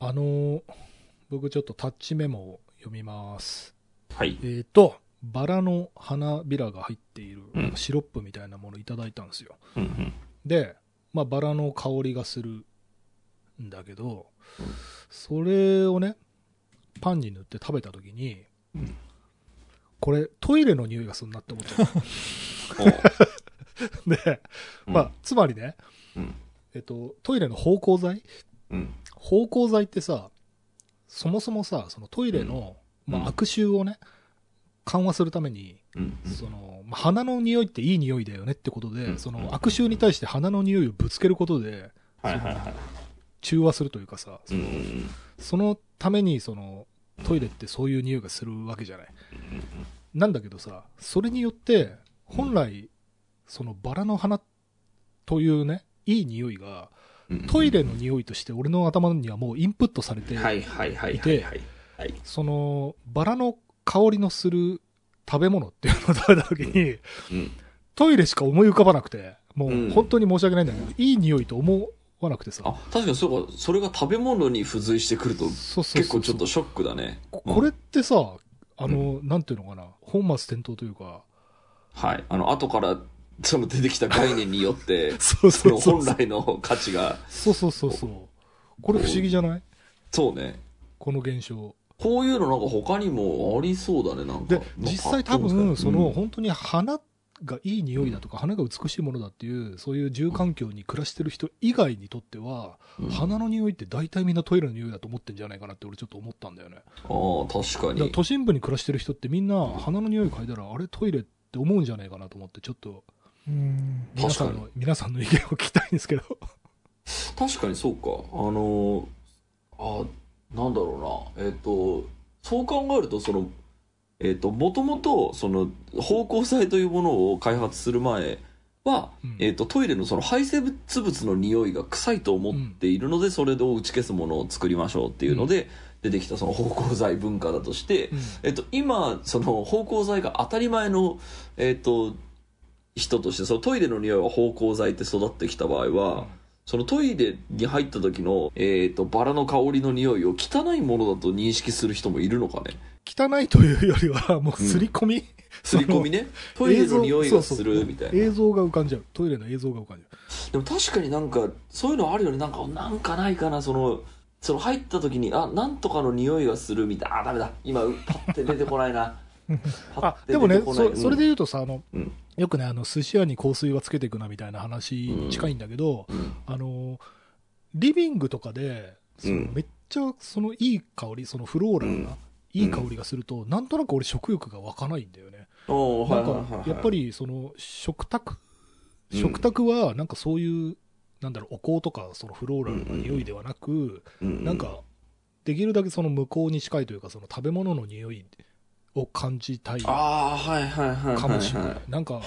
あのー僕ちょっとタッチメモを読みます。はい。えっ、と、バラの花びらが入っているうんシロップみたいなものをいただいたんですよ。うんうん。で、まあ、バラの香りがするんだけど、それをね、パンに塗って食べたときに、うんこれトイレの匂いがするなって思っちゃ おうう。で、まあ、つまりね、うん。えっと、トイレの芳香剤うん。芳香剤ってさ、そもそもさ、そのトイレの、まあ、うん悪臭をね、緩和するために、うん。その、まあ、鼻の匂いっていい匂いだよねってことで、うんその悪臭に対して鼻の匂いをぶつけることで、はいはいはい。中和するというかさ、うんうんうん。そのためにそのトイレってそういう匂いがするわけじゃない。なんだけどさ、それによって、本来、そのバラの花というね、いい匂いが、うんトイレの匂いとして俺の頭にはもうインプットされて、はいはいはいはいい。て。そのバラの香りのする食べ物っていうのを食べた時に、うん。トイレしか思い浮かばなくて、もううん。本当に申し訳ないんだけど、いい匂いと思わなくてさ、あ、確かにそうか、それが食べ物に付随してくると、結構ちょっとショックだね。これってさ、あの、なんていうのかな、本末転倒というか、はい。あの、後から、その出てきた概念によって、そうそのそう本来の価値が、そうそうそうそう。これ不思議じゃない？そうね。この現象。こういうのなんか他にもありそうだね、なんか。で、実際多分、その、うん本当に花がいい匂いだとか、花が美しいものだっていう、そういう住環境に暮らしてる人以外にとっては、うん花の匂いって大体みんなトイレの匂いだと思ってんじゃないかなって俺ちょっと思ったんだよね。ああ、確かに。都心部に暮らしてる人ってみんな花の匂い嗅いだら、あれトイレって思うんじゃないかなと思って、ちょっと、うん。皆さん確の、皆さんの意見を聞きたいんですけど。確かにそうか。あの、あ、なんだろうな。えっ、と、そう考えると、その、えっ、と、もともと、その、芳香剤というものを開発する前は、うんえっ、と、トイレのその排泄物の匂いが臭いと思っているので、それを打ち消すものを作りましょうっていうので、出てきたその芳香剤文化だとして、うんえっと、今、その芳香剤が当たり前の、えっと、人として、そのトイレの匂いは芳香剤って育ってきた場合は、そのトイレに入った時の、えっと、バラの香りの匂いを汚いものだと認識する人もいるのかね。汚いというよりは、もう刷り込み、刷り込みね。トイレの匂いがするみたいな。映像が浮かんじゃう。トイレの映像が浮かんじゃでも確かになんか、そういうのあるよね。なんか、なんかないかな、その、その入った時に、あ、なんとかの匂いがするみたいな。あ、ダメだ。今、パッて出てこないな。あでもねそそれで言うとさ、あの、うん。よくね、あの、寿司屋に香水はつけていくなみたいな話に近いんだけど、うん。あの、リビングとかで、そのうん。めっちゃ、そのいい香り、そのフローラルな、うん。いい香りがすると、なんとなく俺食欲が湧かないんだよね。なんか、やっぱり、その、食卓、うん。食卓は、なんかそういう、なんだろう、お香とか、そのフローラルな匂いではなく、うん。なんか、できるだけその向こうに近いというか、その食べ物の匂いを感じたいかもしれない。はなんか、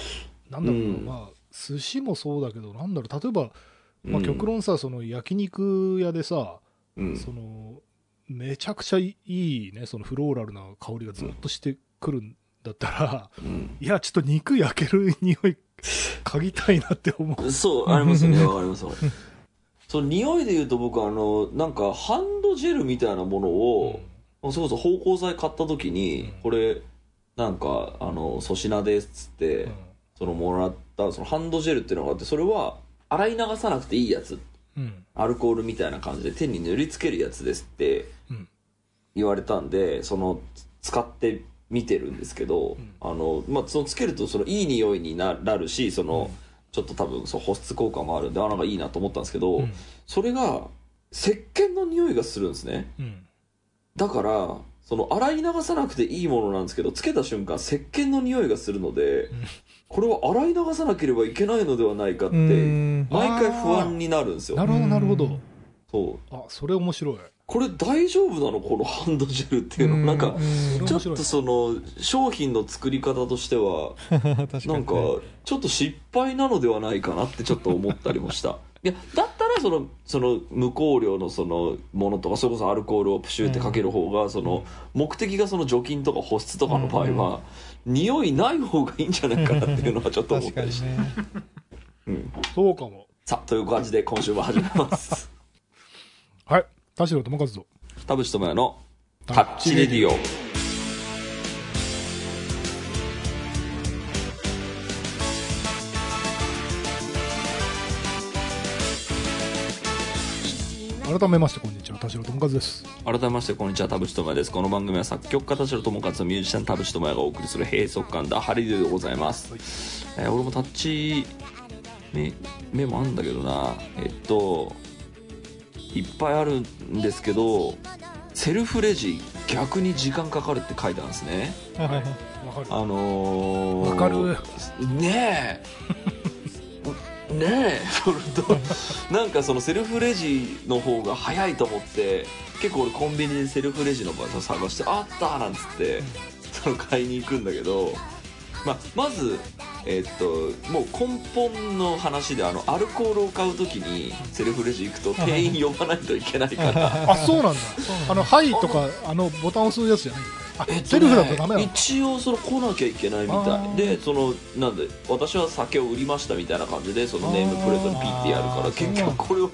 なんだろうな、うん。まあ、寿司もそうだけど、なんだろう、例えば、まあ、うん極論さ、その焼肉屋でさ、いうん。その、めちゃくちゃいいね、そのフローラルな香りがずっとしてくるんだったら、うん。いや、ちょっと肉焼ける匂い、嗅ぎたいなって思う。そうありますよね。わかりますわかります。その匂いで言うと僕あのなんかハンドジェルみたいなものを、それこそ芳香剤買った時に、うんこれなんかあの粗品ですっつって、うんそのもらったそのハンドジェルっていうのがあってそれは洗い流さなくていいやつうん。アルコールみたいな感じで手に塗りつけるやつですってうん。言われたんでその使ってみてるんですけど、んあのまあそのつけるとそのいい匂いにななるしその、うんちょっと多分そう保湿効果もあるんであなんかいいなと思ったんですけど、うん。それが石鹸の匂いがするんですねうん。だからその洗い流さなくていいものなんですけどつけた瞬間石鹸の匂いがするので、これは洗い流さなければいけないのではないかってうん。毎回不安になるんですよ。なるほど、なるほど。そう。あ、それ面白い。これ大丈夫なのこのハンドジェルっていうの？なんかうん。ちょっとその商品の作り方としては なんかちょっと失敗なのではないかなってちょっと思ったりもしたいやだったらそのその無香料のそのものとかそれこそアルコールをプシューってかける方がその目的がその除菌とか保湿とかの場合は匂いない方がいいんじゃないかなっていうのはちょっと思ったりして、ね。うん、そうかも。さあという感じで今週も始めます。はい。田代智和と田淵智也のタッチレディオ改めましてこんにちは田代智和です。改めましてこんにちは田淵智也です。この番組は作曲家田代智和とミュージシャン田淵智也がお送りする閉塞感ダハリでございます、えー俺もタッチメメモあんだけどな。えっといっぱいあるんですけどセルフレジ逆に時間かかるって書いてあるんですね。わかる。あのー、わかる。ねえ ねえ。それとなんかそのセルフレジの方が早いと思って結構俺コンビニでセルフレジの場所探してあったなんつってその買いに行くんだけど、まあ、まずえっともう根本の話であのアルコールを買う時にセルフレジ行くと店員呼ばないといけないから。あそうなんだ。あの「はい」とかあのボタン押すやつじゃないんだ。あ、えっとねセルフだとダメなの？一応その来なきゃいけないみたい。でそのなんで私は酒を売りましたみたいな感じでそのネームプレートにピッてやるから結局これは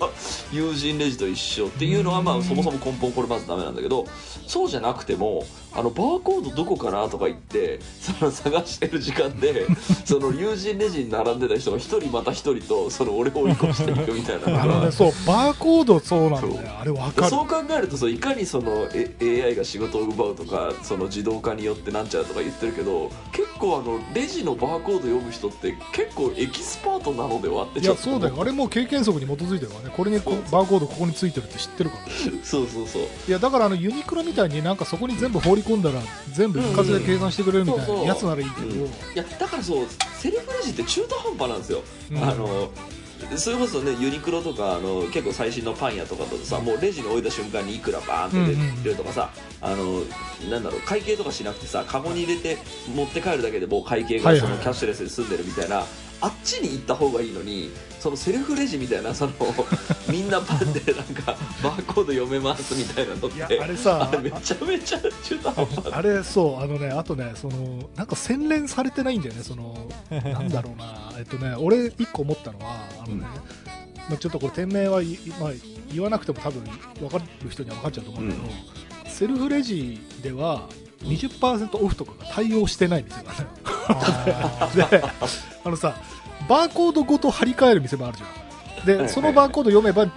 友人レジと一緒っていうのはまあそもそも根本これまずダメなんだけどそうじゃなくてもあのバーコードどこかなとか言ってその探してる時間で その友人レジに並んでた人が一人また一人とその俺を追い越していくみたいなの ね。そうバーコードそうなんだよ。そう。あれわかる。そう考えるとそういかにそのえ AI が仕事を奪うとかその自動化によってなんちゃらとか言ってるけど結構あのレジのバーコード読む人って結構エキスパートなのではっていやそうだよ。あれもう経験則に基づいてるからね。これにこバーコードここについてるって知ってるからそうそうそう。いやだからあのユニクロみたいになんかそこに全部放り込んだら全部一括で計算してくれるみたいなやつならいいけど、うん。いやだからそうセルフレジって中途半端なんですよ、うん。あのそれこそねユニクロとかあの結構最新のパン屋とかだとさもうレジに置いた瞬間にいくらバーンって出てるとかさ、あのなんだろう会計とかしなくてさカゴに入れて持って帰るだけでもう会計はいはいがそのキャッシュレスで済んでるみたいな、あっちに行った方がいいのにそのセルフレジみたいなその みんなパンでなんかバーコード読めますみたいなのっいやてあれさめちゃめちゃ中途半端。あれそうあのねあとねそのなんか洗練されてないんだよねそのなんだろうな えっとね俺一個思ったのはあのね、まあ、ちょっとこれ店名はい、まあ、言わなくても多分分かる人には分かっちゃうと思うんだけど、セルフレジでは20%オフとかが対応してない店がねあ であのさバーコードごと張り替える店もあるじゃん。でそのバーコード読めばち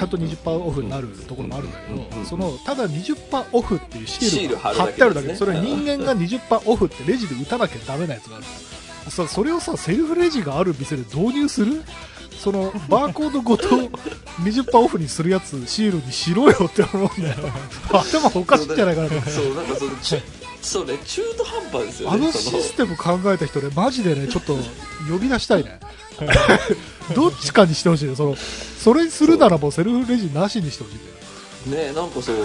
ゃんと20%オフになるところもあるんだけど、そのただ20%オフっていうシール貼ってあるだけ。でそれ人間が20%オフってレジで打たなきゃダメなやつがある。さそれをさセルフレジがある店で導入する？そのバーコードごと20%オフにするやつシールにしろよって思うんだよ 頭おかしいんじゃないかなとそうなんかそのちそうね中途半端ですよねあのそシステム考えた人ね、マジでね、ちょっと呼び出したいね。どっちかにしてほしいね。その、それするならもうセルフレジなしにしてほしいんだよ。ねなんかそう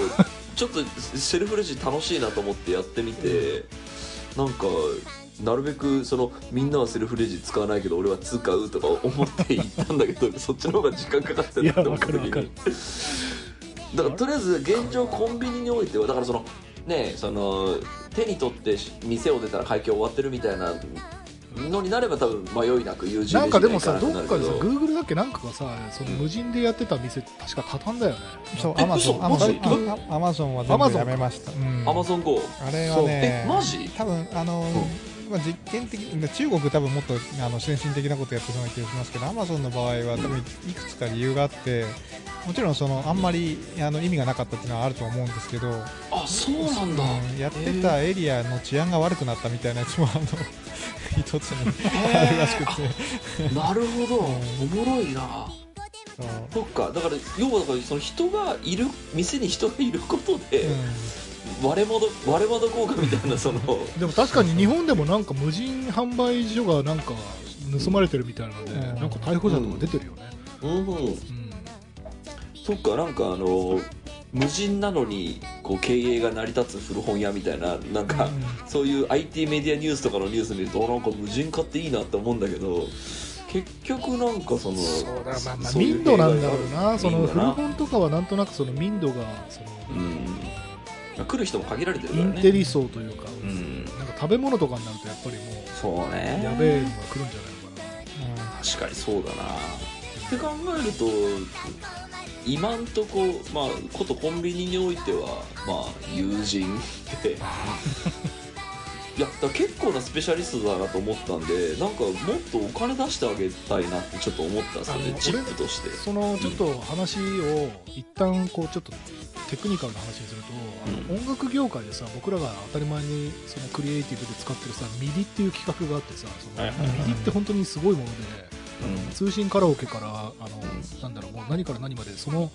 ちょっとセルフレジ楽しいなと思ってやってみてなんかなるべくそのみんなはセルフレジ使わないけど俺は使うとか思って行ったんだけどそっちの方が時間かかってるなって思った時に。だからとりあえず現状コンビニにおいてはだからそのねその手に取って店を出たら会計終わってるみたいなのになれば多分迷いなく友人なんかでもさ、どっかでさ、は行かなくなるけど。Google だっけなんかがさ、その無人でやってた店、確か畳んだよね。そう、えアマゾン、嘘アマゾンアマゾンは全部やめました。うん。アマゾン GO あれはねえ、マジ？多分あの、まあ、実験的中国多分もっとあの先進的なことやってそうな気がしますけどアマゾンの場合は多分いくつか理由があってもちろんそのあんまりあの意味がなかったっていうのはあると思うんですけど、あそうなんだ。うんやってたエリアの治安が悪くなったみたいなやつもあの一つに あるらしくて、なるほど。おもろいな。そっか。だから要はだからその人がいる店に人がいることで、うん割れ窓割れ窓効果みたいなその。でも確かに日本でもなんか無人販売所がなんか盗まれてるみたいなので、うん。なんか逮捕者とか出てるよね。うん。うん。そっかなんかあの無人なのにこう経営が成り立つ古本屋みたいななんか、うん。そういう IT メディアニュースとかのニュース見るとなんか無人化っていいなって思うんだけど結局なんかそのそうだまあまあそういう民度なんだろうな、その古本とかはなんとなくその民度がそのうん来る人も限られてるからね。インテリ層というか、ん。なんか食べ物とかになるとやっぱりもそうね。うやべえのが来るんじゃないのかな。確かにそうだな。って考えると今んとこまあことコンビニにおいてはまあ友人で いやだ結構なスペシャリストだなと思ったんでなんかもっとお金出してあげたいなってちょっと思ったんですよねチップとして。そのちょっと話を一旦こうちょっとテクニカルな話にすると、あの音楽業界でさ僕らが当たり前にそのクリエイティブで使ってるさ MIDI っていう企画があってさそのはいはいはい MIDI って本当にすごいもので、うん。通信カラオケからあの、なんだろうもう何から何までその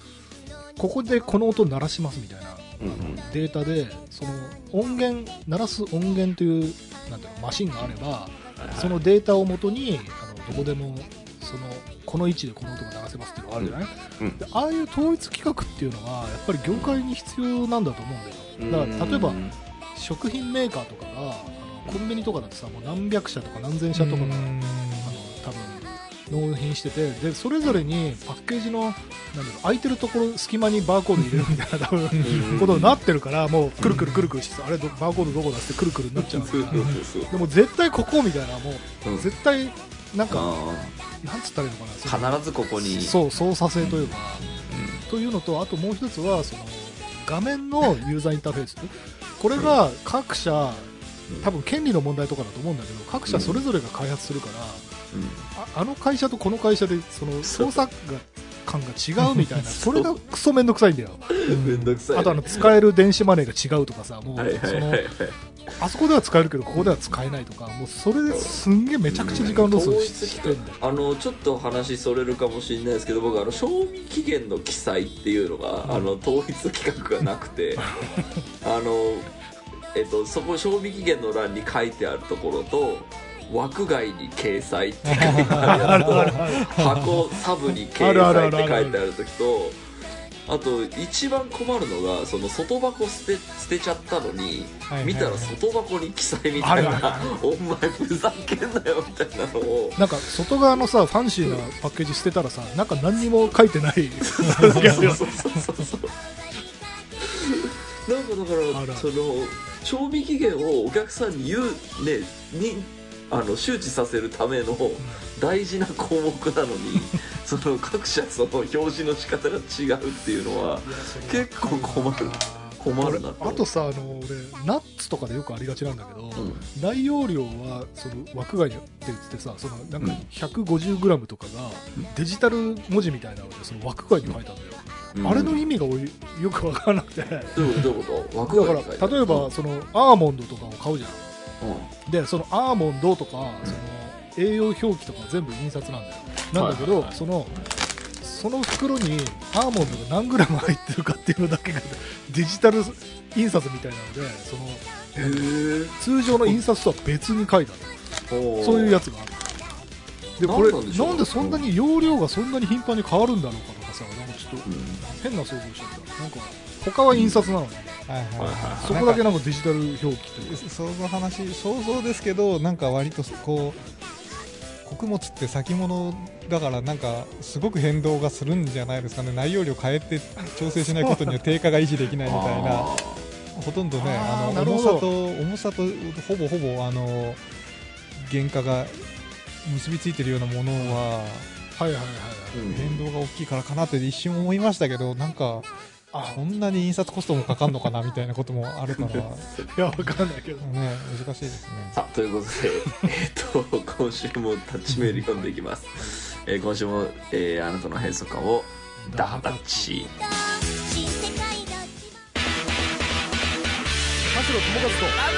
ここでこの音鳴らしますみたいなうんうんデータでその音源鳴らす音源というなんていうのマシンがあればそのデータをもとにあのどこでもそのこの位置でこの音が鳴らせますっていうのがあるじゃない、うんでああいう統一企画っていうのはやっぱり業界に必要なんだと思うんだよ。だから例えばうん食品メーカーとかがあのコンビニとかだとさもう何百社とか何千社とかがあの多分納品しててでそれぞれにパッケージのなんだろう空いてるところ隙間にバーコード入れるみたいな多分うん。ことになってるからもうくるくるくるくるしてあれどバーコードどこだってくるくるになっちゃうでも絶対ここみたいなもううん。絶対なんかあなんつったらいいのかな必ずここに。そう操作性というか、というのとあともう一つはその画面のユーザーインターフェース。これが各社多分権利の問題とかだと思うんだけど各社それぞれが開発するから、うんああの会社とこの会社でその操作が感が違うみたいな。それがクソめんどくさいんだよ。めんどくさい。ねあとあの使える電子マネーが違うとかさもうそのあそこでは使えるけどここでは使えないとかもうそれですんげえめちゃくちゃ時間ロス統してんだよ。あのちょっと話それるかもしれないですけど僕あの賞味期限の記載っていうのが、あの統一規格がなくて あのえっとそこ賞味期限の欄に書いてあるところと枠外に掲載って。書いてある。と箱サブに掲載って書いてある時とあと一番困るのがその外箱捨て捨てちゃったのに見たら外箱に記載みたいな「お前ふざけんなよ」みたいなのを。なんか外側のさファンシーなパッケージ捨てたらさなんか何にも書いてない。そうそうそうそうそう。なんかだからその賞味期限をお客さんに言うねにあの周知させるための大事な項目なのにその各社その表示の仕方が違うっていうのは結構困る。困るなと。あとさあの俺ナッツとかでよくありがちなんだけど、うん。内容量はその枠外って言ってさそのなんかうん。150g とかがデジタル文字みたいなのでその枠外に書いてあるんだよ、うん。あれの意味が俺よく分からなくて。だどういうどういうこと枠か外に書いてあるら例えばそのアーモンドとかを買うじゃんうん。でそのアーモンドとかその栄養表記とか全部印刷なんだよ。なんだけど、はい。はいはいそのその袋にアーモンドが何グラム入ってるかっていうのだけがデジタル印刷みたいなのでそのへ通常の印刷とは別に書いてある。えそういうやつがある。でこれなんでそんなに容量がそんなに頻繁に変わるんだろうかとかさなんかちょっとうん。変な想像しちゃった。なんか他は印刷なのに、はいはいはい。はいそこだけなんかデジタル表記というか。想像話想像ですけどなんか割とこう穀物って先物だからなんかすごく変動がするんじゃないですかね。内容量変えて調整しないことには定価が維持できないみたいな。あ ほとんどねあの重さと重さとほぼほぼあの原価が結びついてるようなものははいはいはいはい。ーうん。変動が大きいからかなって一瞬思いましたけどなんかあこんなに印刷コストもかかるのかなみたいなこともあるから。ね いやわかんないけど。難しいですね。さあということで、えっと今週もタッチメール読んでいきます、えー今週も、えーあなたの閉塞感をダハタッチ。田代友和と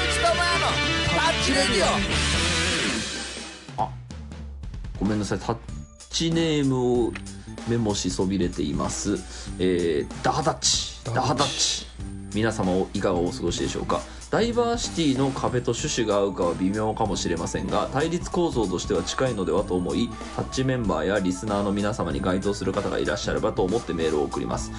ごめんなさいタッチネームをメモしそびれています、えーダハタッチ。ダハタッチ。皆様いかがお過ごしでしょうか。ダイバーシティの壁と趣旨が合うかは微妙かもしれませんが対立構造としては近いのではと思いタッチメンバーやリスナーの皆様に該当する方がいらっしゃればと思ってメールを送ります。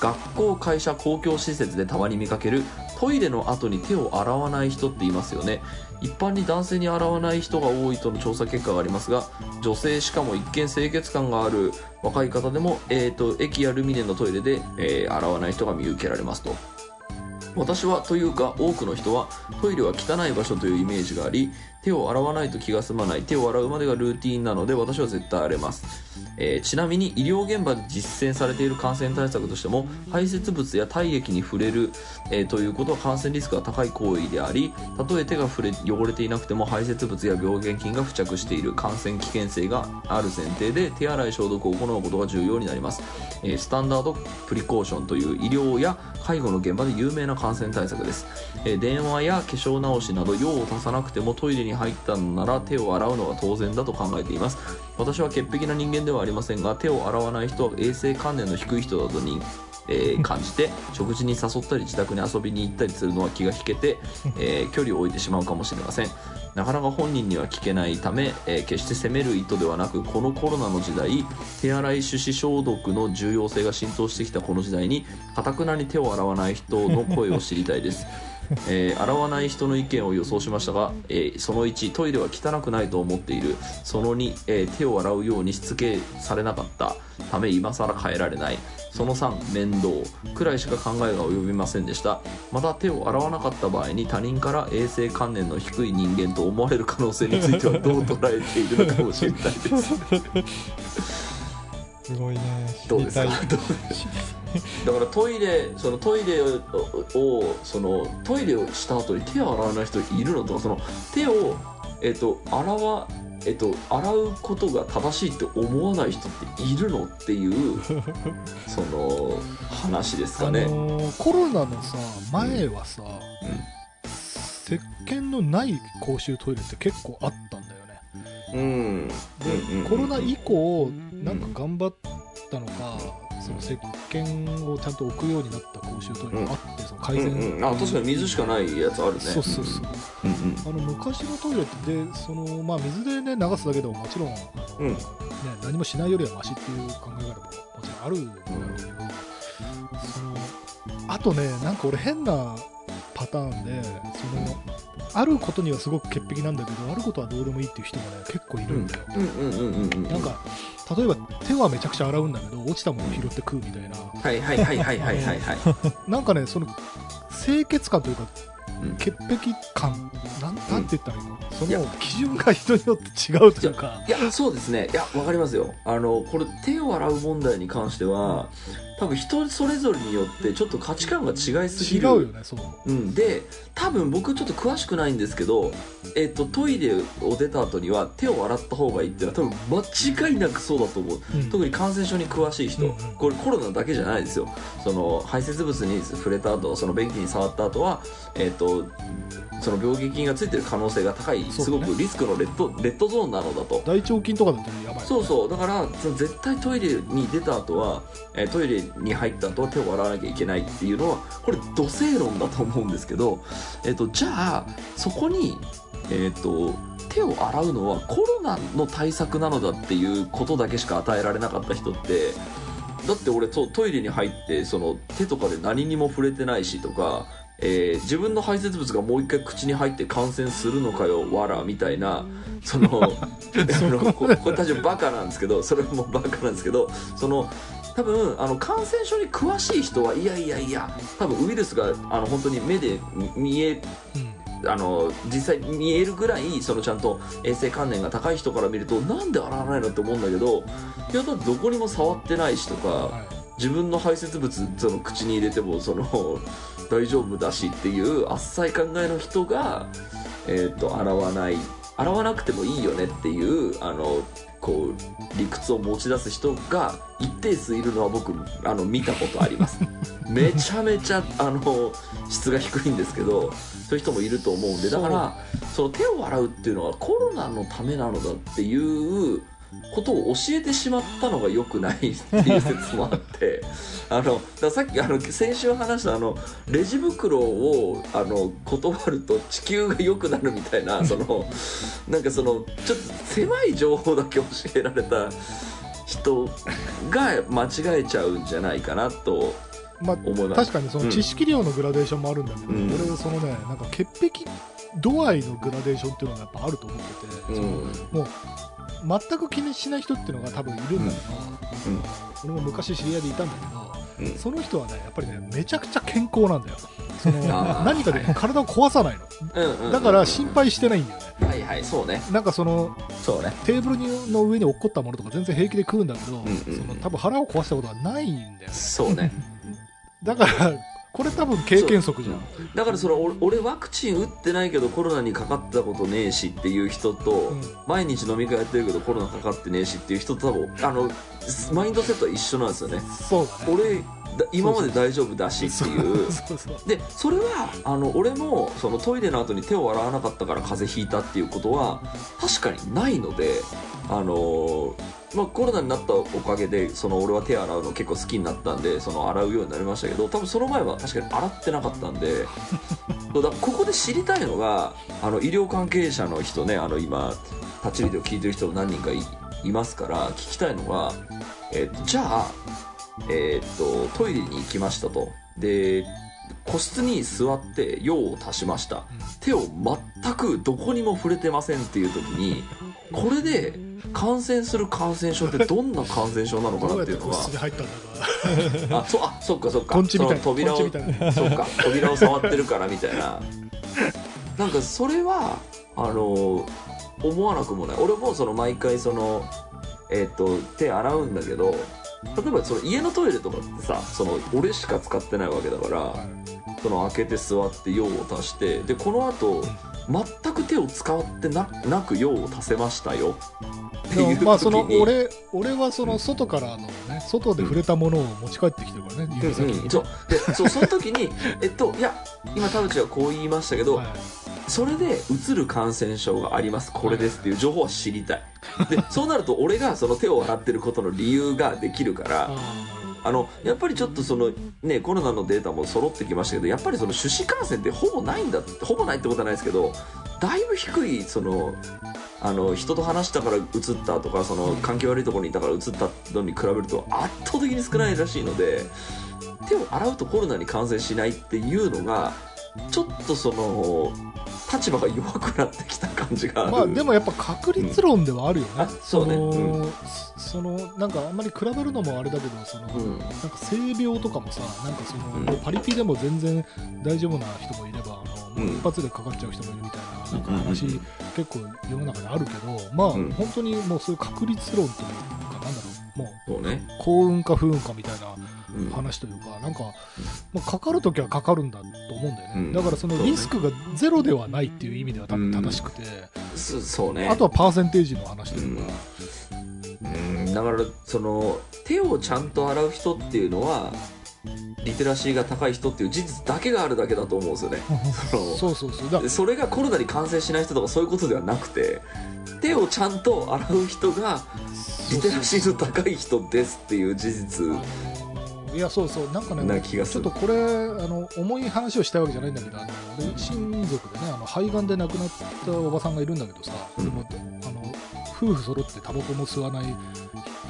学校会社公共施設でたまに見かけるトイレの後に手を洗わない人って言いますよね。一般に男性に洗わない人が多いとの調査結果がありますが女性しかも一見清潔感がある若い方でも、えー、と駅やルミネのトイレで、えー洗わない人が見受けられますと。私はというか多くの人はトイレは汚い場所というイメージがあり手を洗わないと気が済まない。手を洗うまでがルーティンなので私は絶対荒れます、えーちなみに医療現場で実践されている感染対策としても排泄物や体液に触れる、えーということは感染リスクが高い行為でありたとえ手が触れ汚れていなくても排泄物や病原菌が付着している感染危険性がある前提で手洗い消毒を行うことが重要になります、えースタンダードプリコーションという医療や介護の現場で有名な感染対策です、え電話や化粧直しなど用を足さなくてもトイレに入ったのなら手を洗うのが当然だと考えています。私は潔癖な人間ではありませんが手を洗わない人は衛生観念の低い人だとに、えー 感じて食事に誘ったり自宅に遊びに行ったりするのは気が引けて、えー距離を置いてしまうかもしれません。なかなか本人には聞けないため、えー決して責める意図ではなくこのコロナの時代手洗い手指消毒の重要性が浸透してきたこの時代にかたくなに手を洗わない人の声を知りたいです えー洗わない人の意見を予想しましたが、えーその1トイレは汚くないと思っている。その2、えー手を洗うようにしつけされなかった。ため今更変えられない。その3面倒。くらいしか考えが及びませんでした。また手を洗わなかった場合に他人から衛生観念の低い人間と思われる可能性についてはどう捉えているのかも知りたいです。すごいね。どうですか？だからトイレそのトイレををそのトイレをした後に手を洗わない人いるのとかその手をえっと洗わえっと洗うことが正しいって思わない人っているのっていう その話ですあのかね。ーコロナのさ前はさ、石鹸のない公衆トイレって結構あったんだよね。うん、うんで、うんコロナ以降なんか頑張ったのか、その石鹸をちゃんと置くようになった公衆トイレがあって、その改善、うんうん、あ確かに水しかないやつあるね。そうそうそう、うんあの昔のトイレってでその、まあ、水で、ね、流すだけでももちろん、あのうん。ね、何もしないよりはマシっていう考え方ももちろんあるんだけど、そのあとねなんか俺変なパターンでそのあることにはすごく潔癖なんだけどあることはどうでもいいっていう人がね結構いるんだよ。なんか例えば手はめちゃくちゃ洗うんだけど落ちたものを拾って食うみたいなはいはいはいはいはいはいはい。なんかねその清潔感というかうん潔癖感。なんなんて言ったらいいの？その基準が人によって違うというか。いやそうですね。いやわかりますよ。あのこれ手を洗う問題に関しては多分人それぞれによってちょっと価値観が違いすぎる。違うよねそううん、で多分僕ちょっと詳しくないんですけど、えっとトイレを出た後には手を洗った方がいいっていうのは多分間違いなくそうだと思う。うん。特に感染症に詳しい人、うんうん。これコロナだけじゃないですよ。その排泄物に触れた後その便器に触った後はえっ、とその病原菌がついてる可能性が高い、すごくリスクのレッドレッドゾーンなのだと。大腸菌とかだとやばいそうそう。だからその絶対トイレに出た後は、えートイレに入った後は手を洗わなきゃいけないっていうのはこれ土星論だと思うんですけど、えー、とじゃあそこに、えー、と手を洗うのはコロナの対策なのだっていうことだけしか与えられなかった人ってだって俺とトイレに入ってその手とかで何にも触れてないしとか、えー自分の排泄物がもう一回口に入って感染するのかよわらみたいなその ここれ確かにバカなんですけどそれもバカなんですけどその多分あの感染症に詳しい人はいやいやいや多分ウイルスがあの本当に目で見見えうん。あの実際見えるぐらいそのちゃんと衛生観念が高い人から見るとなんで洗わないのって思うんだけどいやだってどこにも触ってないしとかはい。自分の排泄物その口に入れてもその大丈夫だしっていうあっさい考えの人が、えー、と洗わない洗わなくてもいいよねっていうあのこう理屈を持ち出す人が一定数いるのは僕あの見たことあります。めちゃめちゃあの質が低いんですけどそういう人もいると思うんでだからその手を洗うっていうのはコロナのためなのだっていうことを教えてしまったのが良くないっていう説もあって あのださっきあの先週話したあのレジ袋をあの断ると地球が良くなるみたいな そのなんかそのちょっと狭い情報だけ教えられた人が間違えちゃうんじゃないかなとまあ思います。確かにその知識量のグラデーションもあるんだけど、うん俺そのねなんか潔癖度合いのグラデーションっていうのがやっぱあると思ってて、うん。もう全く気にしない人っていうのが多分いるんだけど、うん。俺も昔知り合いでいたんだけど、うん。その人はねやっぱりねめちゃくちゃ健康なんだよ。その 何かで体を壊さないの。うんうんだから心配してないんだよね。はいはいそうね。なんかその、そうね。テーブルにの上に落っこったものとか全然平気で食うんだけど、んうんその多分腹を壊したことがないんだよね。そうね。だから、これ多分経験則じゃん。だからそれ俺俺ワクチン打ってないけどコロナにかかったことねえしっていう人と、うん毎日飲み会やってるけどコロナかかってねえしっていう人と多分あのマインドセットは一緒なんですよねそうだね。俺だ今まで大丈夫だしっていうそうそう。でそれはあの俺もそのトイレの後に手を洗わなかったから風邪ひいたっていうことは確かにないのであのまあ、コロナになったおかげでその俺は手洗うの結構好きになったんでその洗うようになりましたけど多分その前は確かに洗ってなかったんで だここで知りたいのがあの医療関係者の人ねあの今立ち入りを聞いてる人も何人かいいますから聞きたいのが、えっとじゃあ、えっとトイレに行きましたと。で個室に座って用を足しました。手を全くどこにも触れてませんっていう時にこれで感染する感染症ってどんな感染症なのかなっていうのが。あそあそっかそっか。その扉を。そうか。扉を触ってるからみたいな。なんかそれはあの思わなくもない。俺もその毎回そのえっ、と手洗うんだけど例えばその家のトイレとかってさその俺しか使ってないわけだからその開けて座って用を足してでこの後全く手を使ってななく用を足せましたよ。っていうまあその俺俺はその外からのね外で触れたものを持ち帰ってきてるからね、指先にうん、そう。でそうその時に えっといや今田淵はこう言いましたけど、はい。それでうつる感染症があります。これですっていう情報は知りたいでそうなると俺がその手を洗ってることの理由ができるからああのやっぱりちょっとそのねコロナのデータも揃ってきましたけどやっぱりその手指感染ってほぼないんだってほぼないってことはないですけどだいぶ低いそのあの人と話したからうつったとかその環境悪いところにいたからうつったのに比べると圧倒的に少ないらしいので手を洗うとコロナに感染しないっていうのがちょっとその立場が弱くなってきた感じがある。まあでもやっぱ確率論ではあるよね、あそうね。のうそのなんかあんまり比べるのもあれだけどその、うん。なんか性病とかもさなんかその、パリピでも全然大丈夫な人もいればあの、一発でかかっちゃう人もいるみたいななんか話、うん。うんうん結構世の中にあるけどまあ、うん。本当にもうそういう確率論というかなんだろうもうね、幸運か不運かみたいなうん話というか、なんか、まあ、かかるときはかかるんだと思うんだよね、うん。だからそのリスクがゼロではないっていう意味では多分うん正しくて、そそうね。あとはパーセンテージの話というか、うん。だからその手をちゃんと洗う人っていうのはリテラシーが高い人っていう事実だけがあるだけだと思うんですよね。そうそうそう。それがコロナに感染しない人とかそういうことではなくて手をちゃんと洗う人がリテラシーの高い人ですっていう事実いやそうそう。なんかなねちょっとこれあの重い話をしたいわけじゃないんだけどあの俺親族でねあの肺がんで亡くなったおばさんがいるんだけどさ、うん。でもあの夫婦揃ってタバコも吸わない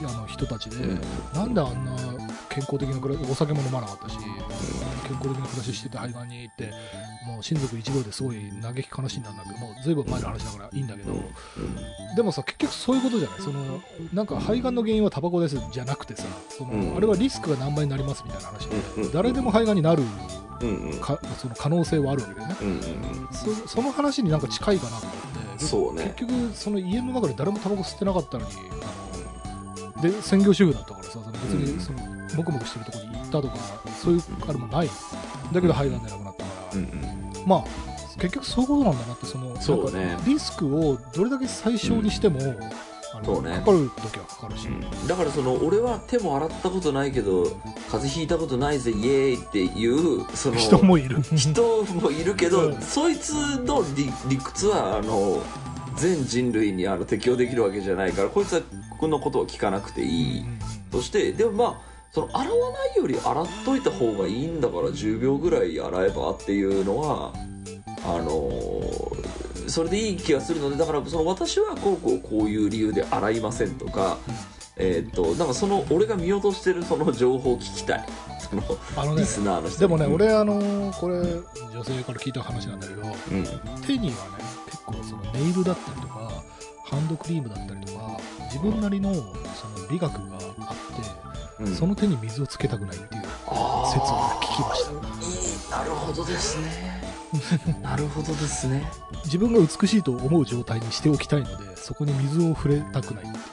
あの人たちで、うん。なんであんな健康的な暮らお酒も飲まなかったし、健康的な暮らししてて肺がんに行ってもう親族一同ですごい嘆き悲しんだんだけどもうずいぶん前の話だからいいんだけど、でもさ結局そういうことじゃない？そのなんか肺がんの原因はタバコですじゃなくてさその、うん。あれはリスクが何倍になりますみたいな話で、誰でも肺がんになるかその可能性はあるわけだよね。そその話になんか近いかなと思ってでそうね。結局その家の中で誰もタバコ吸ってなかったのにで専業主婦だったからさその別うんにそのもくもくしてるところにたとかそういうあれもない。だけど肺がんで亡くなったから、うんうん。まあ結局そういうことなんだなってそのそうね。リスクをどれだけ最小にしても、あのそうね。かかる時はかかるし、うん。だからその俺は手も洗ったことないけど風邪ひいたことないぜイエーイっていうその人もいる。人もいるけど、うん。そいつの理理屈はあの全人類にあの適用できるわけじゃないからこいつはこのことを聞かなくていい。としてでもまあその洗わないより洗っといた方がいいんだから10秒ぐらい洗えばっていうのはあのそれでいい気がするのでだからその私はこうこうこういう理由で洗いませんとか、えーっとなんかその俺が見落としてるその情報を聞きたい。そのあのねリスナーの人でもね、うん。俺あのこれ女性から聞いた話なんだけどうん。手にはね結構そのネイルだったりとかハンドクリームだったりとか自分なりのその美学がうん。その手に水をつけたくないっていう説をね聞きました。なるほどですね。なるほどですね。自分が美しいと思う状態にしておきたいのでそこに水を触れたくないっていう。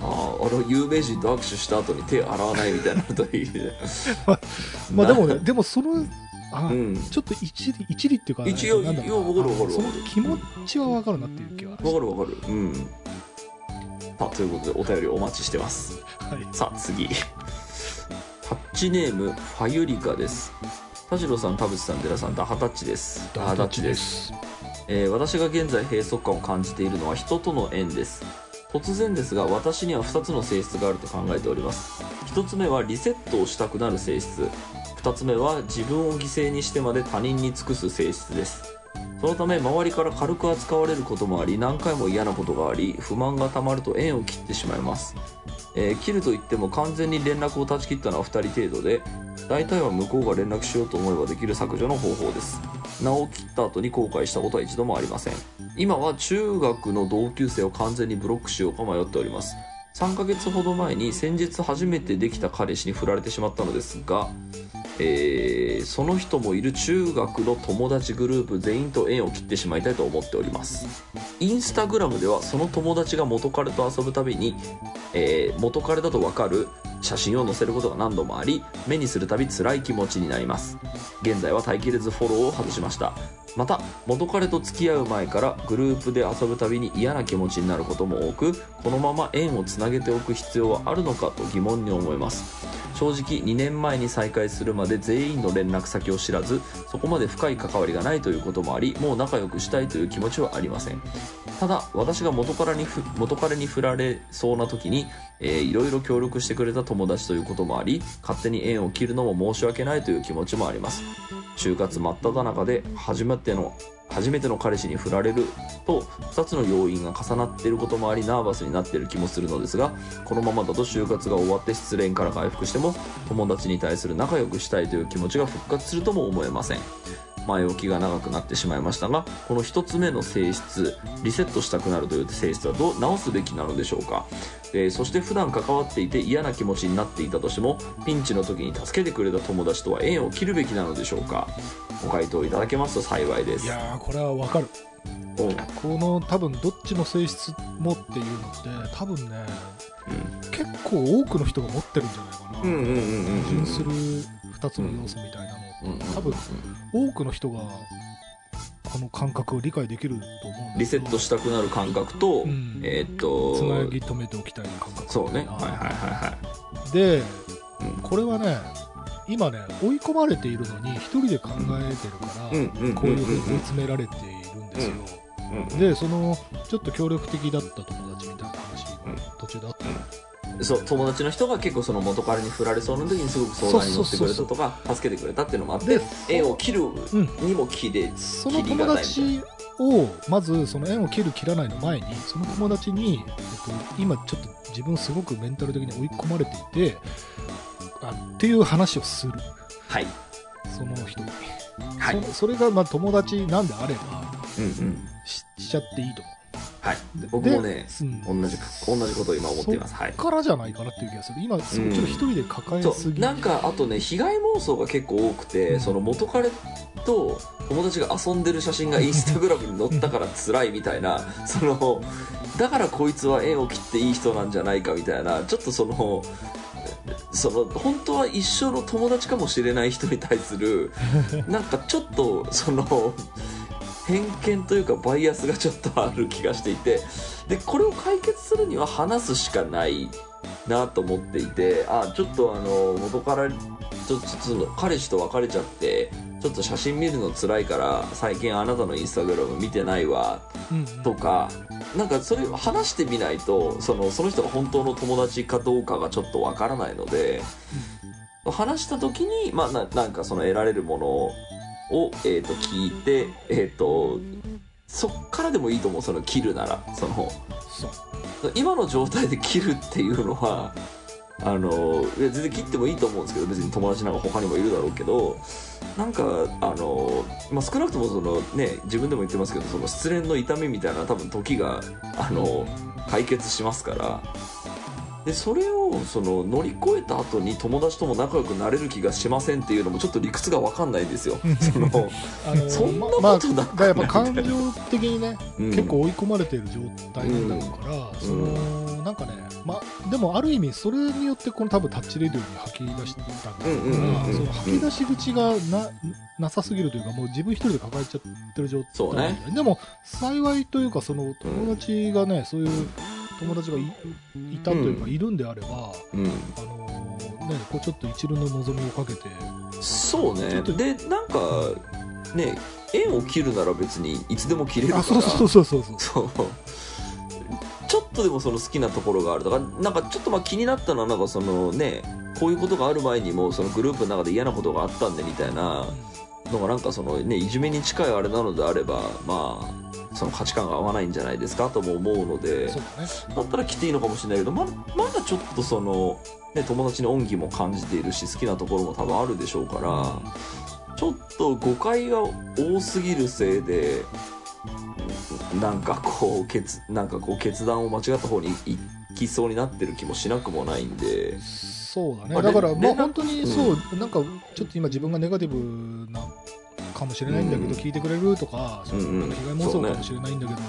ああ有名人と握手した後に手洗わないみたいなのといいね。まあでもねでもそのあ、うん。ちょっと一理一理っていうか一応なんだろういやわかるわかる。その気持ちはわかるなっていう気はわかるわかる。うんということでお便りお待ちしてます。はい。さあ次。タッチネームファユリカです。田代さん田淵さん寺さんダハタッチです。ダハタッチです。えー私が現在閉塞感を感じているのは人との縁です。突然ですが私には2つの性質があると考えております。1つ目はリセットをしたくなる性質。2つ目は自分を犠牲にしてまで他人に尽くす性質ですそのため周りから軽く扱われることもあり何回も嫌なことがあり不満がたまると縁を切ってしまいます、えー切ると言っても完全に連絡を断ち切ったのは2人程度で大体は向こうが連絡しようと思えばできる削除の方法です。名を切った後に後悔したことは一度もありません。今は中学の同級生を完全にブロックしようか迷っております。3ヶ月ほど前に先日初めてできた彼氏に振られてしまったのですが、えーその人もいる中学の友達グループ全員と縁を切ってしまいたいと思っております。インスタグラムではその友達が元彼と遊ぶたびに、えー元彼だと分かる写真を載せることが何度もあり目にするたび辛い気持ちになります。現在は耐えきれずフォローを外しました。また元彼と付き合う前からグループで遊ぶたびに嫌な気持ちになることも多くこのまま縁をつなげておく必要はあるのかと疑問に思います。正直2年前に再会するまで全員の連絡先を知らずそこまで深い関わりがないということもありもう仲良くしたいという気持ちはありません。ただ私が元彼に元彼に振られそうな時に、えーいろいろ協力してくれた友達ということもあり勝手に縁を切るのも申し訳ないという気持ちもあります。就活真っ只中で初めての初めての彼氏に振られると2つの要因が重なっていることもありナーバスになっている気もするのですがこのままだと就活が終わって失恋から回復しても友達に対する仲良くしたいという気持ちが復活するとも思えません。前置きが長くなってしまいましたがこの1つ目の性質リセットしたくなるという性質はどう直すべきなのでしょうか、えーそして普段関わっていて嫌な気持ちになっていたとしてもピンチの時に助けてくれた友達とは縁を切るべきなのでしょうか？ご回答いただけますと幸いです。いやーこれはわかる。この多分どっちの性質もっていうのって多分ね結構多くの人が持ってるんじゃないかな、うんうんうんうんうん矛盾する2つの要素みたいなのうん多分多くの人がこの感覚を理解できると思うんだけど。リセットしたくなる感覚と、うん。えーっとつなぎ止めておきたい感覚。そうね。はいはいはいはでい、うん。これはね今ね追い込まれているのに一人で考えてるから、うんこういうふうに追い詰められているんですよ、うんでそのちょっと協力的だった友達みたいな話うんが途中であったの、そう友達の人が結構その元彼に振られそうな時にすごく相談に乗ってくれたとか助けてくれたっていうのもあってで縁を切るうんにも切れその友達をまずその縁を切る切らないの前にその友達に、えっと、今ちょっと自分すごくメンタル的に追い込まれていてあっていう話をする。はい。その人に、はい。そそれがまあ友達なんであればうんうん。ししちゃっていいと思はい。う僕もねうん同じく同じことを今思っています。はい。そっからじゃないかなっていう気がする。今すごいちょっと一人で抱えそすぎ、うなんかあとね被害妄想が結構多くて、うんその元彼と友達が遊んでる写真がインスタグラムに載ったから辛いみたいな そのだからこいつは縁を切っていい人なんじゃないかみたいなちょっとそのその本当は一生の友達かもしれない人に対するなんかちょっとその偏見というかバイアスがちょっとある気がしていてでこれを解決するには話すしかないなと思っていてあちょっとあの元からちょっと彼氏と別れちゃってちょっと写真見るの辛いから最近あなたのインスタグラム見てないわうんうん。とかなんかそれを話してみないとそのその人が本当の友達かどうかがちょっとわからないので話した時に、まあ、ななんかその得られるものを、えー、と聞いて、えー、とそっからでもいいと思うその切るなら。その今の状態で切るっていうのはあの全然切ってもいいと思うんですけど別に友達なんか他にもいるだろうけどなんかあの、まあ、少なくともその、ね、自分でも言ってますけどその失恋の痛みみたいな多分時があの解決しますから。でそれをその乗り越えた後に友達とも仲良くなれる気がしませんっていうのもちょっと理屈が分かんないんですよ。その、あのそんなまあことなかった。だからやっぱ感情的にね、うん結構追い込まれている状態なんだろうから、そのなんかね、まあ、でもある意味それによってこの多分タッチレディオに吐き出したんだから、うんうんうんうん。その吐き出し口がななさすぎるというかもう自分一人で抱えちゃってる状態ね。でも幸いというかその友達がね、そういう友達がいいたというか、うん。いるんであれば、うん。あのね、こうちょっと一縷の望みをかけてそうね。でなんかね縁を切るなら別にいつでも切れるから。あそうそうそうそうそう。ちょっとでもその好きなところがあるだからなんかちょっとまあ気になったのはなんかそのねこういうことがある前にもそのグループの中で嫌なことがあったんでみたいなのがなんかそのねいじめに近いあれなのであればまあその価値観が合わないんじゃないですかとも思うのでそうだね。だったら来ていいのかもしれないけどままだちょっとその、ね、友達に恩義も感じているし好きなところも多分あるでしょうからちょっと誤解が多すぎるせいでなんかこう決なんかこう決断を間違った方に行きそうになってる気もしなくもないんで。そうだね、まあだから、まあ、本当にそう、なんかちょっと今、自分がネガティブなかもしれないんだけど、うん。聞いてくれるとか、うなんか被害妄想かもしれないんだけど、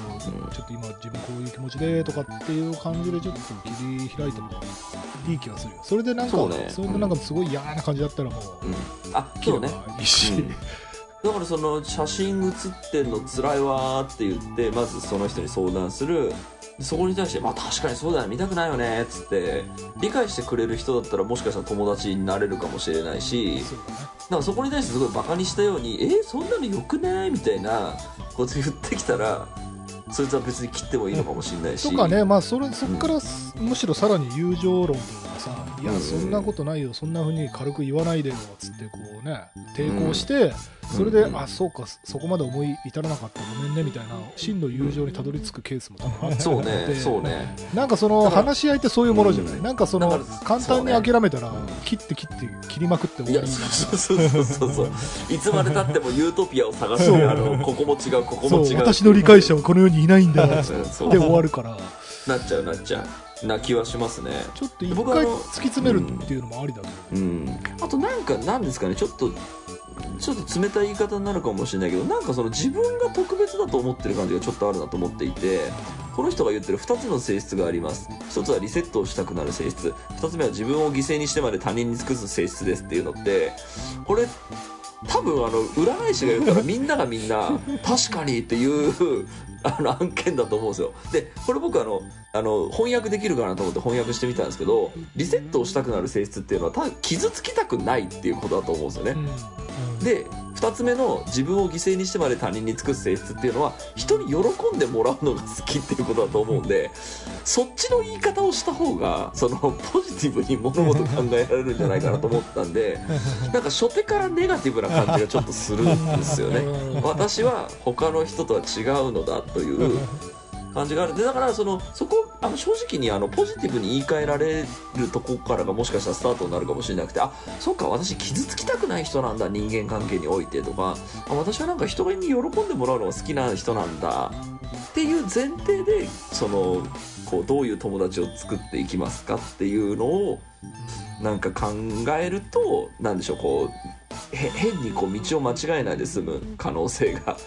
ちょっと今、自分こういう気持ちでとかっていう感じで、ちょっと切り開いてもいい気がするよ、それでなんか、それでなんかすごい嫌な感じだったら、もう、うん。あ切ればいいし、うん。だからその写真写ってんの辛いわーって言ってまずその人に相談するそこに対して「まあ確かにそうだよ見たくないよね」っつって理解してくれる人だったらもしかしたら友達になれるかもしれないし。なんかそこに対してすごいバカにしたように「えそんなのよくない?」みたいなこと言ってきたらそいつは別に切ってもいいのかもしれないしとかね、まあ、それそこからむしろさらに友情論さ、いや、うんそんなことないよ、そんなふうに軽く言わないでよつって、こうね、抵抗して、それで、うん。あ、そうか、そこまで思い至らなかった、ごめんねみたいな、真の友情にたどり着くケースも多分あって、そうねそうね。なんかその話し合いってそういうものじゃない、うん。なんかその簡単に諦めたら、うん切って切って、切りまくって終わりそうそうそうそうそう。いつまでたってもユートピアを探してそう。あのここも違うここも違う。私の理解者はこの世にいないんだつって終わるから、なっちゃうなっちゃうな気はしますね。ちょっと一回僕はあの突き詰めるっていうのもありだと思う。うん。あとなんかなんですかねちょっとちょっと冷たい言い方になるかもしれないけどなんかその自分が特別だと思ってる感じがちょっとあるなと思っていてこの人が言ってる2つの性質があります。1つはリセットをしたくなる性質。2つ目は自分を犠牲にしてまで他人に尽くす性質ですっていうのってこれ多分あの占い師が言ったらみんながみんな確かにっていうあの案件だと思うんですよ。でこれ僕あのあの翻訳できるかなと思って翻訳してみたんですけどリセットをしたくなる性質っていうのは多分傷つきたくないっていうことだと思うんですよね、うん。で2つ目の自分を犠牲にしてまで他人に尽くす性質っていうのは人に喜んでもらうのが好きっていうことだと思うんでそっちの言い方をした方がそのポジティブに物事考えられるんじゃないかなと思ったんで なんか初手からネガティブな感じがちょっとするんですよね。私は他の人とは違うのだという感じがある。でだからそのそこあの正直にあのポジティブに言い換えられるとこからがもしかしたらスタートになるかもしれなくてあそっか私傷つきたくない人なんだ人間関係においてとかあ私はなんか人に喜んでもらうのが好きな人なんだっていう前提でそのこうどういう友達を作っていきますかっていうのをなんか考えるとなんでしょうこう変にこう道を間違えないで済む可能性が。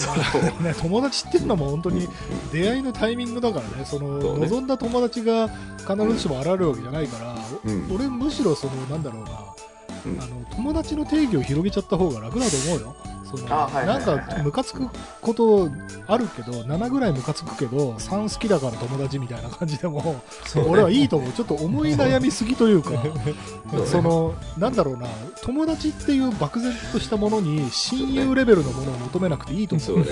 ね、友達っていうのも本当に出会いのタイミングだからね。そのね。望んだ友達が必ずしも現れるわけじゃないから、うん。お俺むしろそのなんだろうな、うん。あの友達の定義を広げちゃった方が楽だと思うよそのなんかムカつくことあるけど7ぐらいムカつくけど3好きだから友達みたいな感じでも、俺はいいと思う。ちょっと思い悩みすぎというかそのなんだろうな友達っていう漠然としたものに親友レベルのものを求めなくていいと思そう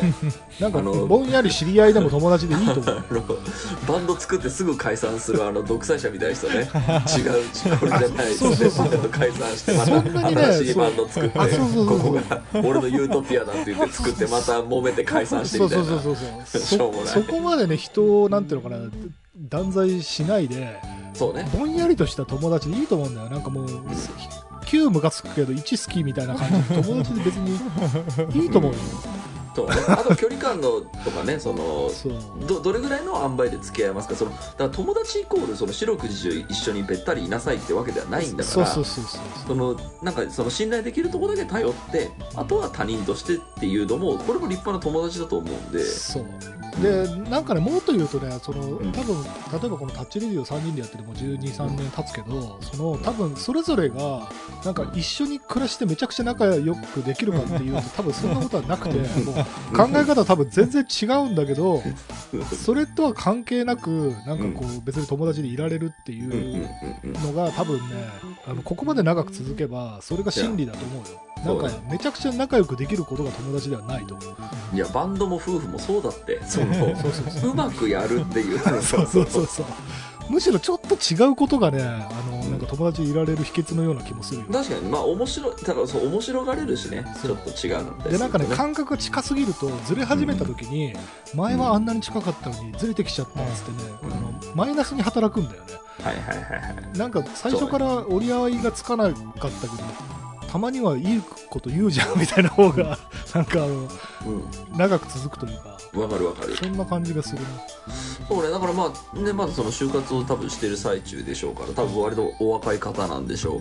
なんかあのぼんやり知り合いでも友達でいいと思う。バンド作ってすぐ解散するあの独裁者みたいな人ね。違うこれじゃない。そうそうそう 解散してまそんなにねた新しいバンド作って。そう。あそうそうそうここが俺のユートピアだって言って作ってまた揉めて解散してそうみたいうなそそうそう。しょうもない。そそこまでね人をなんていうのかな断罪しないでそうね。ぼんやりとした友達でいいと思うんだよ。なんかもう9ムカつくけど1好きみたいな感じで友達で別にいいと思うよそうねあと距離感のとかねそのどどれぐらいの塩梅で付き合いますか？そのだから友達イコールその四六時中一緒にべったりいなさいってわけではないんだからそのなんかその信頼できるところだけ頼ってあとは他人としてっていうのもこれも立派な友達だと思うんで。そう。でなんかねもっと言うとねそのん。多分例えばこのタッチレディを3人でやってるもう1 2 3年経つけどその多分それぞれがなんか一緒に暮らしてめちゃくちゃ仲良くできるかっていうと 多分そんなことはなくてもう考え方は多分全然違うんだけどそれとは関係なくなんかこう別に友達でいられるっていうのが多分ねあのここまで長く続けばそれが真理だと思うよ。なんかめちゃくちゃ仲良くできることが友達ではないと思う。いやバンドも夫婦もそうだって。そのそうそうそう。うまくやるっていう。そうそうそうそうむしろちょっと違うことがねあのなんか友達でいられる秘訣のような気もするよ。確かに。まあ面白いだからそう面白がれるしね。ちょっと違うのでなんかね感覚が近すぎるとずれ始めた時に前はあんなに近かったのにずれてきちゃったっつってねうん。あのマイナスに働くんだよね。はいはいはいはい。なんか最初から折り合いがつかなかったけどたまにはいいこと言うじゃんみたいな方がなんかあのう長く続くというか。んわかるわかる。そんな感じがするな。そうねだからまあねまずその就活を多分してる最中でしょうから多分割とお若い方なんでしょう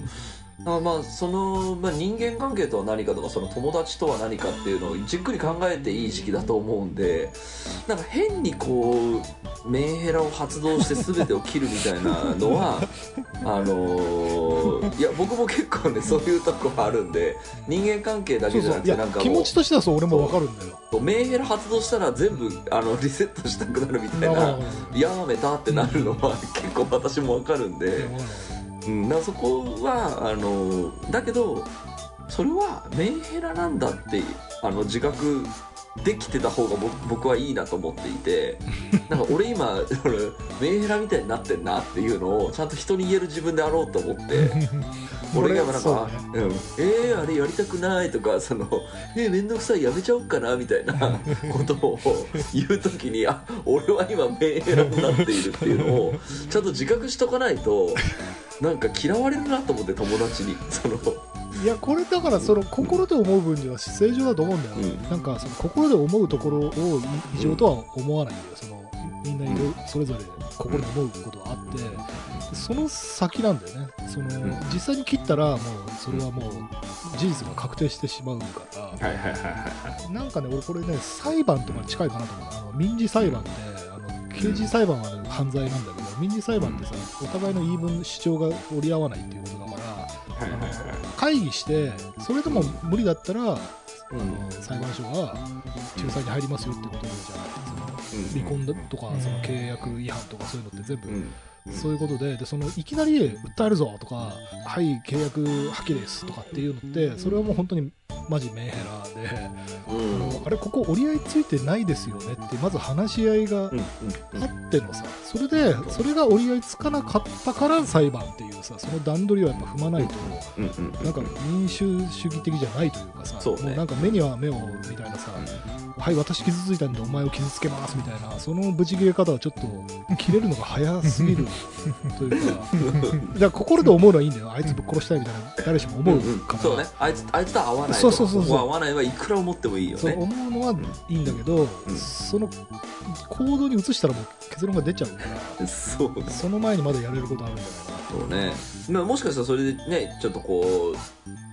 だからまあその、まあ、人間関係とは何かとかその友達とは何かっていうのをじっくり考えていい時期だと思うんでなんか変にこうメンヘラを発動して全てを切るみたいなのは あのーいや僕も結構ねそういうとこあるんで人間関係だけじゃなくてなんか気持ちとしてはそう俺もわかるんだよ。メンヘラ発動したら全部あのリセットしたくなるみたいなやめたってなるのは結構私もわかるんで、うん、だそこはあのだけどそれはメンヘラなんだってあの自覚できてた方が僕僕はいいなと思っていて なんか俺今俺メンヘラみたいになってんなっていうのをちゃんと人に言える自分であろうと思って 俺がなんか「うん、えー、あれやりたくない」とか「その えー、めんどくさいやめちゃおうかな」みたいなことを言う時にあ俺は今メンヘラになっているっていうのをちゃんと自覚しとかないとなんか嫌われるなと思って友達に。そのいやこれだからその心で思う分には正常だと思うんだよ、うん。なんかその心で思うところを異常とは思わないんだよ。そのみんなそれぞれ心で思うことがあって。その先なんだよね。その、ん。実際に切ったらもうそれはもう事実が確定してしまうから。なんかね俺これね裁判とかに近いかなと思うあの民事裁判ってあの刑事裁判は、ね、犯罪なんだけど民事裁判ってさお互いの言い分主張が折り合わないっていうことだからはいはいはい会議してそれでも無理だったら、あのうん裁判所が仲裁に入りますよってことじゃないその離婚だとかうん。その契約違反とかそういうのって全部、うん。そういうことででそのいきなり訴えるぞとかはい契約破棄ですとかっていうのってそれはもう本当にマジメンヘラで、うん。あのあれここ折り合いついてないですよねってまず話し合いがあってのさ。それでそれが折り合いつかなかったから裁判っていうさその段取りをやっぱ踏まないと。なんか民主主義的じゃないというかさ、もうなんか目には目をみたいなさ、はい、私傷ついたんでお前を傷つけますみたいな、そのブチ切れ方はちょっと切れるのが早すぎるというか、だから心で思うのはいいんだよ、あいつぶっ殺したいみたいな、誰しも思うから、そうね。あいつあいつと合わない。とそうそうそうわないはいくら思ってもいいよそうね思うのはいいんだけど、うん。その行動に移したらもう結論が出ちゃうから、そうねその前にまだやれることあるんじゃそうね、まあ、もしかしたらそれでねちょっとこう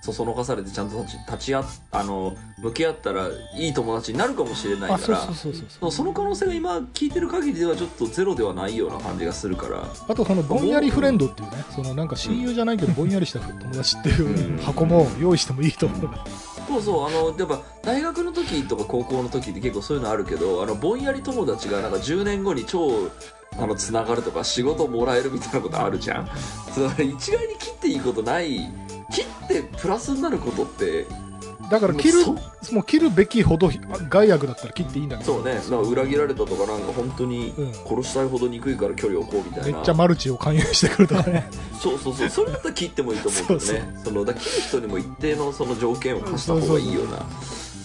そそのかされてちゃんと立ち立ち会っあの向き合ったらいい友達になるかもしれないかな。からあそうそうそうそうそう。その可能性が今聞いてる限りではちょっとゼロではないような感じがするから。あとそのぼんやりフレンドっていうね、そのなんか親友じゃないけどぼんやりした友達っていう箱も用意してもいいと思う。そうそうあのやっぱ大学の時とか高校の時って結構そういうのあるけどあのぼんやり友達がなんか10年後に超あのつながるとか仕事もらえるみたいなことあるじゃん。それ一概に切っていいことない切ってプラスになることってだから切るそもう切るべきほど害悪だったら切っていいんだけど。そうね。なんか裏切られたとかなんか本当にうん。殺したいほど憎いから距離を置こうみたいな。めっちゃマルチを勧誘してくるとかね。そうそうそう。それだったら切ってもいいと思うけどね。そのだ切る人にも一定のその条件を課した方がいいような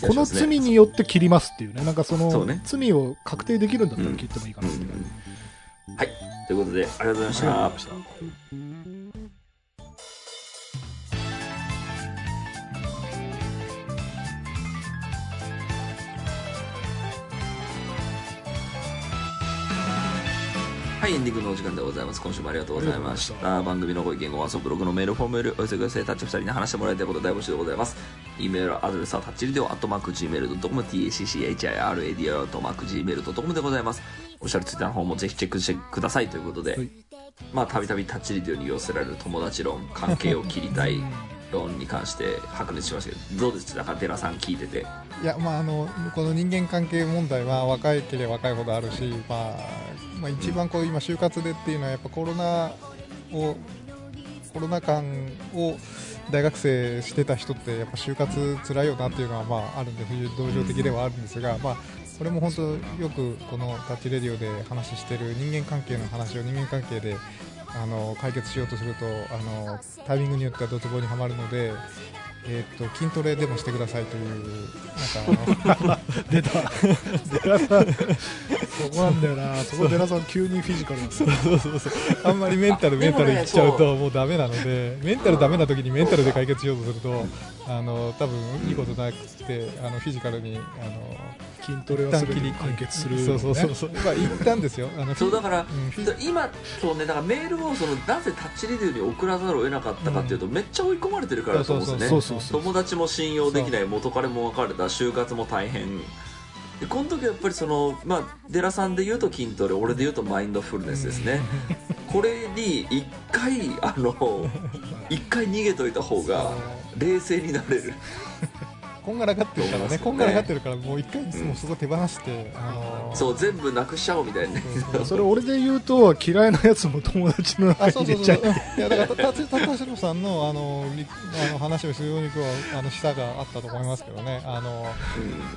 この罪によって切りますっていうね。なんかその罪を確定できるんだったら切ってもいいかなっていう感じ、はい。ということでありがとうございました、はいエンディングのお時間でございます。今週もありがとうございました。番組のご意見ご感想ブログのメールフォームよりお寄せください。タッチ2人に話してもらいたいこと大募集でございます。e メールアドレスはタッチリデオアットマーク Gmail.com tacchiradio アットマーク Gmail.com でございます。おっしゃるツイッターの方もぜひチェックしてくださいということで、はい。まあたびたびタッチリデオに寄せられる友達論関係を切りたい 論に関して白熱しましたけどどうです？だか寺さん聞いてて。いやまああのこの人間関係問題は若いければ若いほどあるし、まあ、まあ一番こう今就活でっていうのはやっぱコロナをコロナ禍を大学生してた人ってやっぱ就活辛いよなっていうのはまああるんで同情的ではあるんですが、まあこれも本当よくこのタッチレディオで話してる人間関係の話を人間関係であの解決しようとするとあのタイミングによってはドツボにはまるので、えー、と筋トレでもしてくださいというなんか出た。デラさんそこなんだよな。そこデラさん急にフィジカルなんですよそうそうそう。あんまりメンタルメンタルいっちゃうともうダメなのでメンタルダメな時にメンタルで解決しようとするとあの多分いいことなくてあのフィジカルにあの筋トレ一はすぐに解決する、そうそうそうそう。まあ一旦ですよ。あのそうだから、うん今そうねだからメールをそのなぜタッチレディオに送らざるを得なかったかっていうと、めっちゃ追い込まれてるからだと思うんですよね。そうそうそう友達も信用できない元彼も別れた就活も大変でこの時はやっぱりそのまあデラさんで言うと筋トレ俺で言うとマインドフルネスですね、これに一回あの一回逃げといた方が冷静になれる。こんがらがってるからね。こんがらがってるからもう一回もうそこ手放して、あのそう全部なくしちゃおうみたいなね。それ俺で言うと嫌いなやつも友達の中に入れちゃいやだから高城さんのあのりあの話をするようにはあの下があったと思いますけどねあの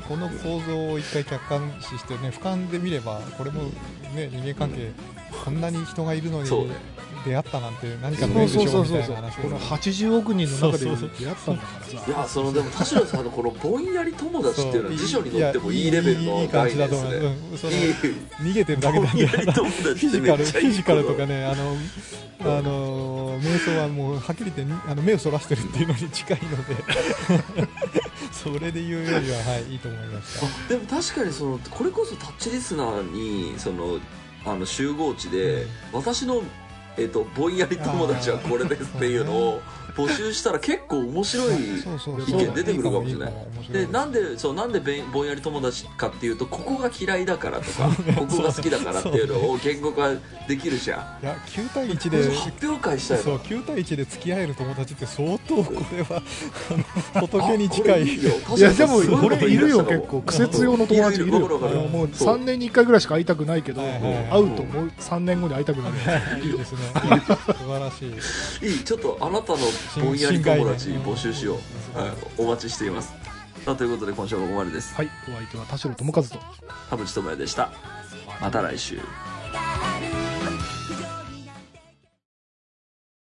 この構造を一回客観視してね俯瞰で見ればこれもね人間関係こんなに人がいるのに出会ったなんて何かのそう縁でしょそう。そううみたいな話そうこの80億人の中でそうそう出会ったんだから。さいやそのでも田代さん のこのぼんやり友達っていうのは辞書に載ってもいいレベルの概じだと思い念ですね逃げてるだけなんでフィジカルフィジカルとかねあのあの瞑想はもうはっきり言ってあの目をそらしてるっていうのに近いのでそれで言うよりははいいいと思いましたでも確かにそのこれこそタッチリスナーにそのあの集合地で、私の、えっとぼんやり友達はこれですっていうのを募集したら結構面白い意見出てくるかもしれない。でなんでそうなんでぼんやり友達かっていうとここが嫌いだからとかここが好きだからっていうのを言語化できるじゃん。いや9対1これで発表会したいそうの9対1で付き合える友達って相当これは仏に近い。いやでも俺いるよ結構。苦節用の友達いるよ。もうそう。3年に1回ぐらいしか会いたくないけど会うともう3年後に会いたくなる。いいですね。素晴らしい。いい。ちょっとあなたのぼんやり友達募集しよう、はい、お待ちしています。さあということで今週はここまでです。はい。お相手は田代智和と。田淵智也でした。また来週